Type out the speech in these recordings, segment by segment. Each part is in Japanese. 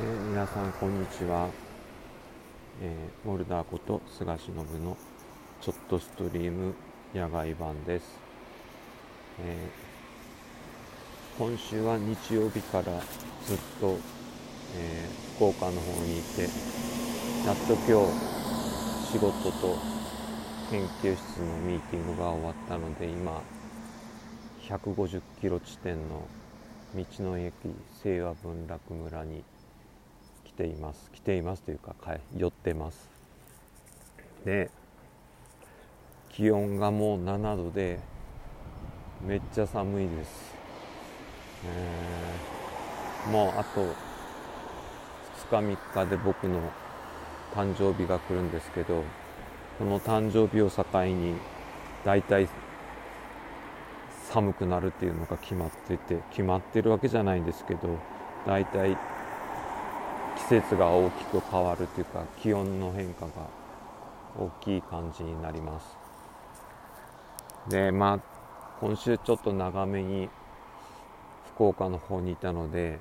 えー、皆さんこんにちは、えー、モルダーこと菅忍のちょっとストリーム野外版です、えー、今週は日曜日からずっと、え福岡の方にいてやっと今日仕事と研究室のミーティングが終わったので今150キロ地点の道の駅清和文楽村にています。来ていますというか寄ってます。で気温がもう7度でめっちゃ寒いです、えー、もうあと2日3日で僕の誕生日が来るんですけどこの誕生日を境に大体寒くなるっていうのが決まってて決まってるわけじゃないんですけど大体季節が大きく変わるというか気温の変化が大きい感じになります。でまあ今週ちょっと長めに福岡の方にいたので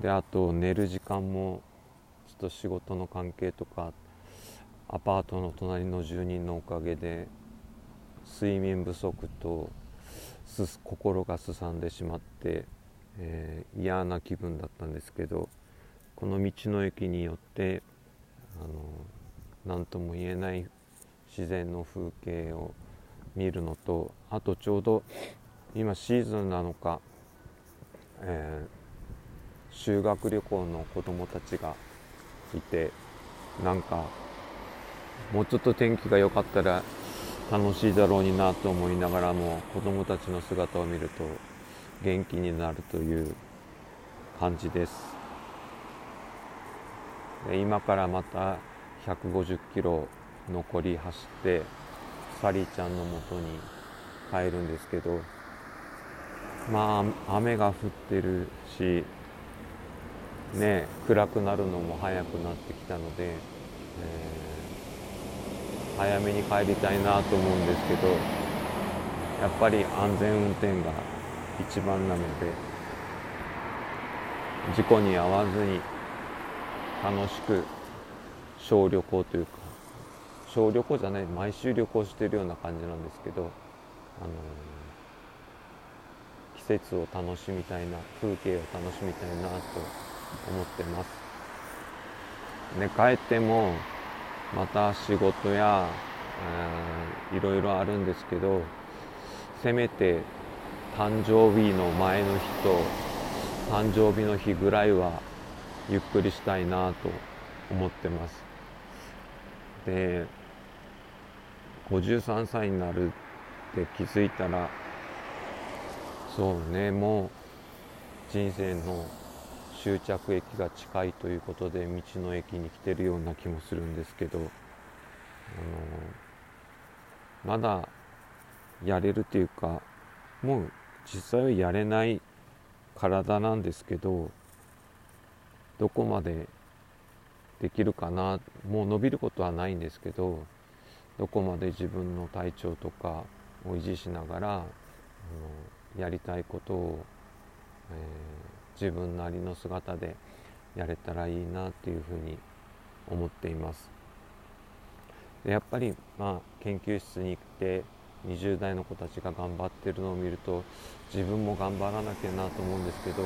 であと寝る時間もちょっと仕事の関係とかアパートの隣の住人のおかげで睡眠不足と心がすさんでしまって、えー、嫌な気分だったんですけどこの道の駅によってあの何とも言えない自然の風景を見るのとあとちょうど今シーズンなのか、えー、修学旅行の子どもたちがいてなんかもうちょっと天気が良かったら楽しいだろうになと思いながらも子どもたちの姿を見ると元気になるという感じです。今からまた150キロ残り走ってサリーちゃんのもとに帰るんですけどまあ雨が降ってるしね暗くなるのも早くなってきたので、えー、早めに帰りたいなと思うんですけどやっぱり安全運転が一番なので事故に遭わずに楽しく小旅行というか小旅行じゃない毎週旅行してるような感じなんですけど、あのー、季節を楽しみたいな風景を楽しみたいなと思ってます。で帰ってもまた仕事や、えー、いろいろあるんですけどせめて誕生日の前の日と誕生日の日ぐらいはゆっくりしたいなと思ってます。で53歳になるって気づいたらそうねもう人生の終着駅が近いということで道の駅に来てるような気もするんですけどあのまだやれるというかもう実際はやれない体なんですけどどこまでできるかなもう伸びることはないんですけどどこまで自分の体調とかを維持しながらあのやりたいことを、えー、自分なりの姿でやれたらいいなっていうふうに思っています。でやっぱり、まあ、研究室に行って20代の子たちが頑張ってるのを見ると自分も頑張らなきゃなと思うんですけど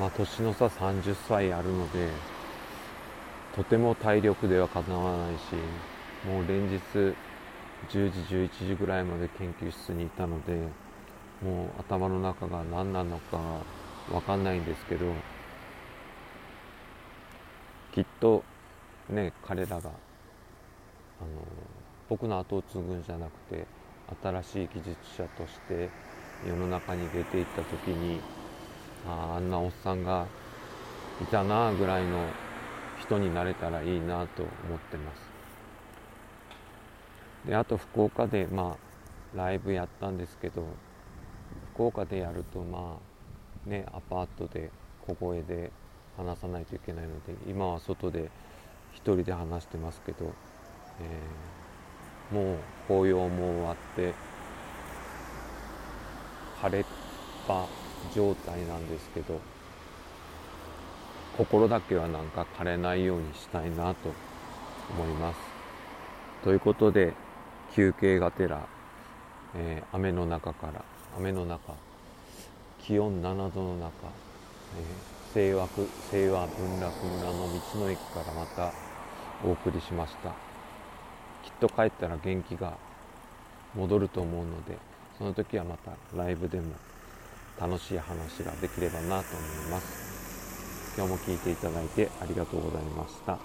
まあ、年の差30歳あるのでとても体力ではかなわないしもう連日10時11時ぐらいまで研究室にいたのでもう頭の中が何なのか分かんないんですけどきっとね彼らがあの僕の後を継ぐんじゃなくて新しい技術者として世の中に出ていった時にああんなおっさんがいたなぐらいの人になれたらいいなと思ってます。であと福岡でまあライブやったんですけど福岡でやるとまあねアパートで小声で話さないといけないので今は外で一人で話してますけど、えー、もう紅葉も終わって晴れっぱ状態なんですけど心だけはなんか枯れないようにしたいなと思います。ということで休憩がてら、えー、雨の中から雨の中気温7度の中、えー、清和清和文楽村の道の駅からまたお送りしました。きっと帰ったら元気が戻ると思うのでその時はまたライブでも楽しい話ができればなと思います。今日も聞いていただいてありがとうございました。